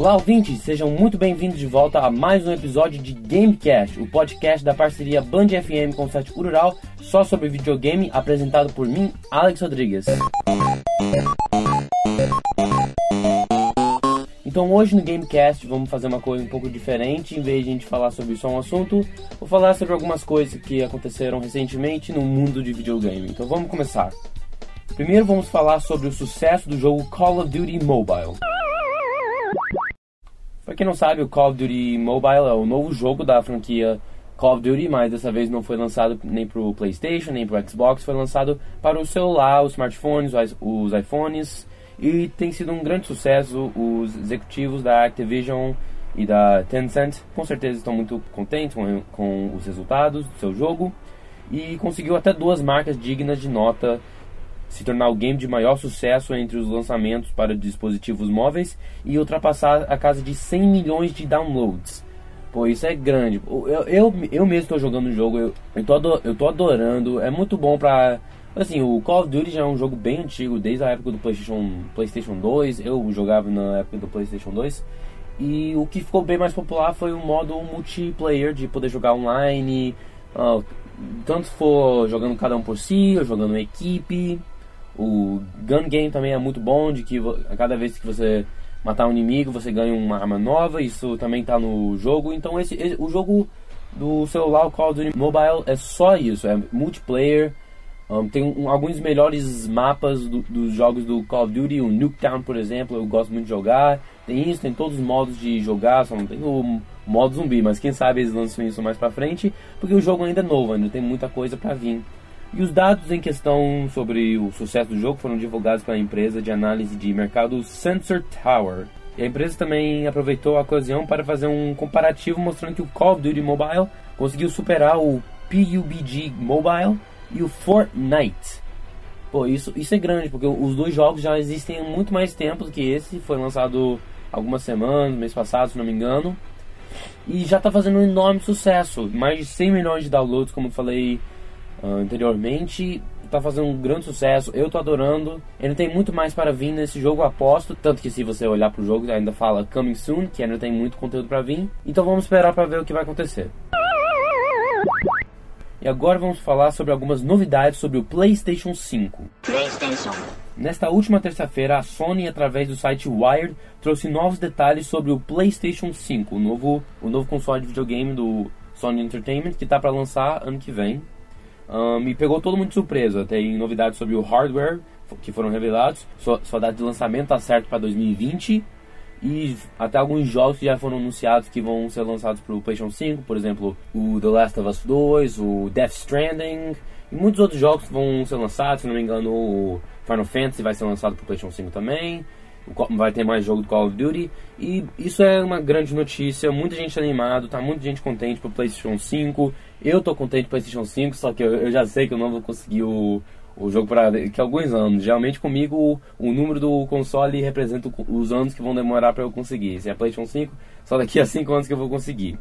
Olá, ouvintes! Sejam muito bem-vindos de volta a mais um episódio de Gamecast, o podcast da parceria Band FM com o site Rural, só sobre videogame, apresentado por mim, Alex Rodrigues. Então hoje no Gamecast vamos fazer uma coisa um pouco diferente, em vez de a gente falar sobre só um assunto, vou falar sobre algumas coisas que aconteceram recentemente no mundo de videogame. Então vamos começar. Primeiro vamos falar sobre o sucesso do jogo Call of Duty Mobile. Quem não sabe, o Call of Duty Mobile é o novo jogo da franquia Call of Duty, mas dessa vez não foi lançado nem pro PlayStation, nem pro Xbox, foi lançado para o celular, os smartphones, os iPhones, e tem sido um grande sucesso. Os executivos da Activision e da Tencent com certeza estão muito contentes com, com os resultados do seu jogo e conseguiu até duas marcas dignas de nota se tornar o game de maior sucesso entre os lançamentos para dispositivos móveis e ultrapassar a casa de 100 milhões de downloads. Pô, isso é grande. Eu, eu, eu mesmo estou jogando o jogo, eu, eu, tô ador, eu tô adorando. É muito bom pra. Assim, o Call of Duty já é um jogo bem antigo, desde a época do PlayStation, PlayStation 2. Eu jogava na época do PlayStation 2. E o que ficou bem mais popular foi o modo multiplayer, de poder jogar online. Uh, tanto for jogando cada um por si, ou jogando em equipe. O gun game também é muito bom, de que a cada vez que você matar um inimigo, você ganha uma arma nova, isso também está no jogo. Então esse, esse, o jogo do celular, o Call of Duty Mobile, é só isso, é multiplayer. Um, tem um, alguns melhores mapas do, dos jogos do Call of Duty, o Nuketown, por exemplo, eu gosto muito de jogar. Tem isso, tem todos os modos de jogar, só não tem o modo zumbi, mas quem sabe eles lançam isso mais pra frente, porque o jogo ainda é novo, ainda tem muita coisa para vir. E os dados em questão sobre o sucesso do jogo foram divulgados pela empresa de análise de mercado Sensor Tower. E a empresa também aproveitou a ocasião para fazer um comparativo mostrando que o Call of Duty Mobile conseguiu superar o PUBG Mobile e o Fortnite. Pô, isso, isso é grande, porque os dois jogos já existem há muito mais tempo do que esse. Foi lançado algumas semanas, mês passado, se não me engano. E já está fazendo um enorme sucesso. Mais de 100 milhões de downloads, como eu falei uh, anteriormente. Tá fazendo um grande sucesso, eu tô adorando. Ele tem muito mais para vir nesse jogo, aposto. Tanto que se você olhar pro jogo, ainda fala Coming Soon, que ainda tem muito conteúdo para vir. Então vamos esperar para ver o que vai acontecer. E agora vamos falar sobre algumas novidades sobre o PlayStation 5. PlayStation. Nesta última terça-feira, a Sony, através do site Wired, trouxe novos detalhes sobre o PlayStation 5, o novo, o novo console de videogame do Sony Entertainment, que está para lançar ano que vem. Um, me pegou todo mundo de surpresa. Tem novidades sobre o hardware que foram revelados. Sua, sua data de lançamento está certo para 2020. E até alguns jogos que já foram anunciados que vão ser lançados para o PlayStation 5, por exemplo, o The Last of Us 2, o Death Stranding, e muitos outros jogos vão ser lançados. Se não me engano, o Final Fantasy vai ser lançado para o PlayStation 5 também vai ter mais jogo do Call of Duty. E isso é uma grande notícia. Muita gente animado, tá muita gente contente pro PlayStation 5. Eu tô contente pro PlayStation 5, só que eu, eu já sei que eu não vou conseguir o, o jogo para que alguns anos. Geralmente comigo o, o, número do console representa os anos que vão demorar para eu conseguir. Se é PlayStation 5, só daqui a 5 anos que eu vou conseguir.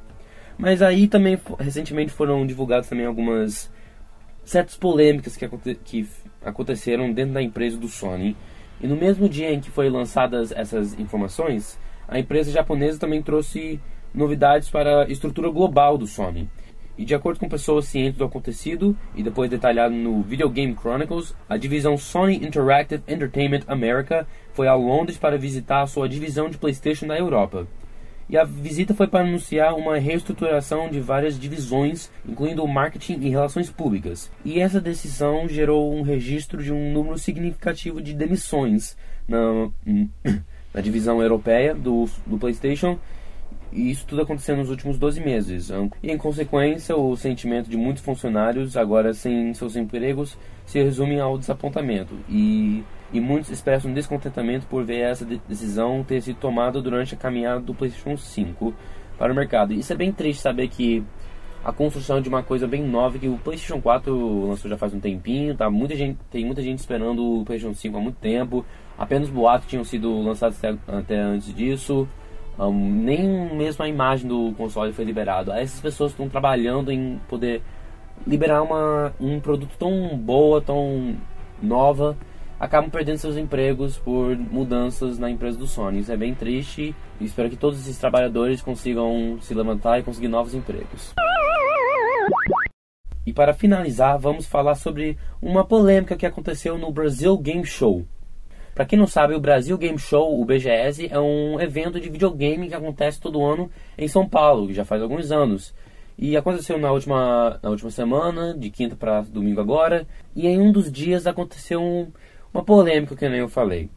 Mas aí também recentemente foram divulgadas também algumas certas polêmicas que, aconte que aconteceram dentro da empresa do Sony. E no mesmo dia em que foi lançadas essas informações, a empresa japonesa também trouxe novidades para a estrutura global do Sony. E de acordo com pessoas cientes do acontecido, e depois detalhado no Video Game Chronicles, a divisão Sony Interactive Entertainment America foi a Londres para visitar a sua divisão de PlayStation na Europa. E a visita foi para anunciar uma reestruturação de várias divisões, incluindo marketing e relações públicas. E essa decisão gerou um registro de um número significativo de demissões na, na divisão europeia do, do PlayStation e isso tudo aconteceu nos últimos 12 meses. E em consequência, o sentimento de muitos funcionários, agora sem seus empregos, se resume ao desapontamento. E, e muitos expressam descontentamento por ver essa decisão ter sido tomada durante a caminhada do PlayStation 5 para o mercado. Isso é bem triste saber que a construção de uma coisa bem nova que o PlayStation 4 lançou já faz um tempinho, tá? Muita gente, tem muita gente esperando o PlayStation 5 há muito tempo. Apenas boatos tinham sido lançados até, antes disso. Um, nem mesmo a imagem do console foi liberado. Essas pessoas estão trabalhando em poder liberar uma, um produto tão boa, tão nova acabam perdendo seus empregos por mudanças na empresa do Sony. Isso é bem triste e espero que todos esses trabalhadores consigam se levantar e conseguir novos empregos. E para finalizar, vamos falar sobre uma polêmica que aconteceu no Brasil Game Show. Para quem não sabe, o Brasil Game Show, o BGS, é um evento de videogame que acontece todo ano em São Paulo, já faz alguns anos. E aconteceu na última, na última semana, de quinta para domingo agora. E em um dos dias aconteceu um, uma polêmica que nem eu falei.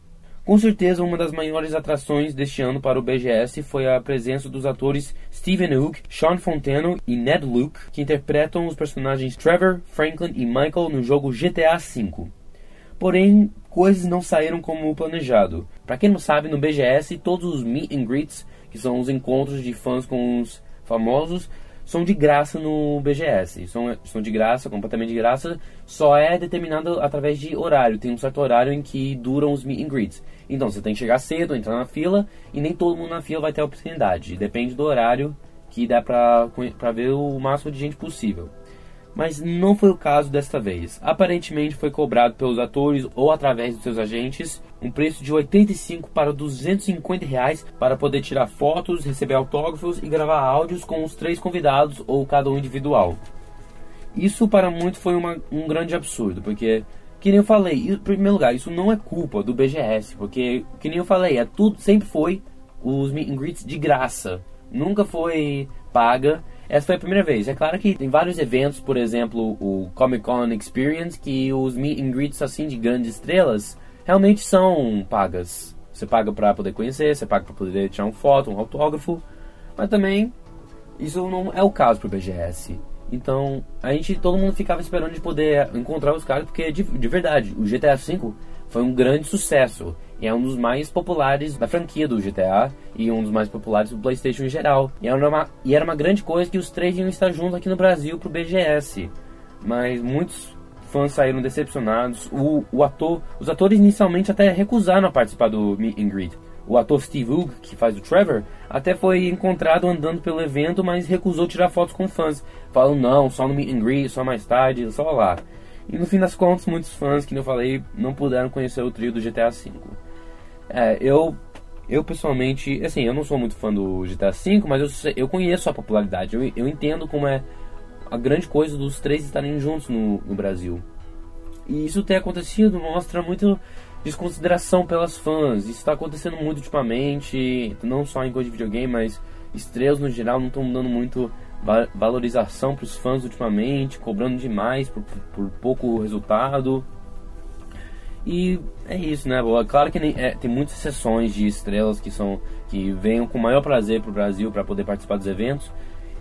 Com certeza, uma das maiores atrações deste ano para o BGS foi a presença dos atores Stephen Hook, Sean Fontano e Ned Luke, que interpretam os personagens Trevor, Franklin e Michael no jogo GTA V. Porém, coisas não saíram como planejado. Para quem não sabe, no BGS, todos os meet and greets, que são os encontros de fãs com os famosos, são de graça no BGS. São, são de graça, completamente de graça. Só é determinado através de horário. Tem um certo horário em que duram os meet and greets. Então você tem que chegar cedo, entrar na fila e nem todo mundo na fila vai ter a oportunidade. Depende do horário que dá pra, pra ver o máximo de gente possível mas não foi o caso desta vez. Aparentemente foi cobrado pelos atores ou através dos seus agentes um preço de 85 para 250 reais para poder tirar fotos, receber autógrafos e gravar áudios com os três convidados ou cada um individual. Isso para muitos foi uma, um grande absurdo, porque que nem eu falei, em primeiro lugar, isso não é culpa do BGS, porque que nem eu falei, é tudo sempre foi os meet de graça, nunca foi paga essa foi a primeira vez. É claro que tem vários eventos, por exemplo, o Comic Con Experience, que os meet and greets assim de grandes estrelas realmente são pagas. Você paga para poder conhecer, você paga para poder tirar uma foto, um autógrafo, mas também isso não é o caso pro BGS. Então, a gente, todo mundo ficava esperando de poder encontrar os caras, porque de, de verdade, o GTA V foi um grande sucesso e é um dos mais populares da franquia do GTA e um dos mais populares do PlayStation em geral. E era uma, e era uma grande coisa que os três iam estar juntos aqui no Brasil pro BGS. Mas muitos fãs saíram decepcionados. O, o ator, os atores inicialmente até recusaram a participar do Meet and Greet. O ator Steve Hoog, que faz o Trevor, até foi encontrado andando pelo evento, mas recusou tirar fotos com fãs. Falando, não, só no Meet and Greet, só mais tarde, só lá. E no fim das contas, muitos fãs, que eu falei, não puderam conhecer o trio do GTA V. É, eu, eu pessoalmente, assim, eu não sou muito fã do GTA V, mas eu, eu conheço a popularidade. Eu, eu entendo como é a grande coisa dos três estarem juntos no, no Brasil. E isso ter acontecido mostra muito desconsideração pelas fãs. Isso está acontecendo muito ultimamente, não só em coisa de videogame, mas estrelas no geral não estão dando muito valorização para os fãs ultimamente, cobrando demais por, por, pouco resultado. E é isso, né? Claro que nem, é, tem muitas sessões de estrelas que são que venham com maior prazer para o Brasil para poder participar dos eventos,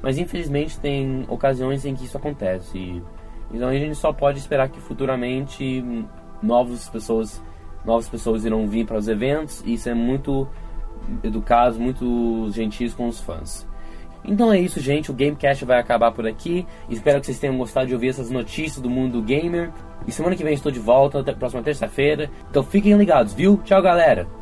mas infelizmente tem ocasiões em que isso acontece. E, então a gente só pode esperar que futuramente novas pessoas, novas pessoas irão vir para os eventos e ser muito educados, muito gentis com os fãs. Então é isso, gente. O Gamecast vai acabar por aqui. Espero que vocês tenham gostado de ouvir essas notícias do mundo gamer. E semana que vem estou de volta, até a próxima terça-feira. Então fiquem ligados, viu? Tchau, galera!